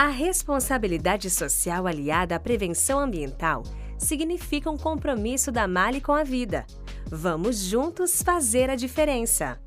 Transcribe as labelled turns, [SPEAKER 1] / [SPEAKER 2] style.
[SPEAKER 1] A responsabilidade social aliada à prevenção ambiental significa um compromisso da Mali com a vida. Vamos juntos fazer a diferença.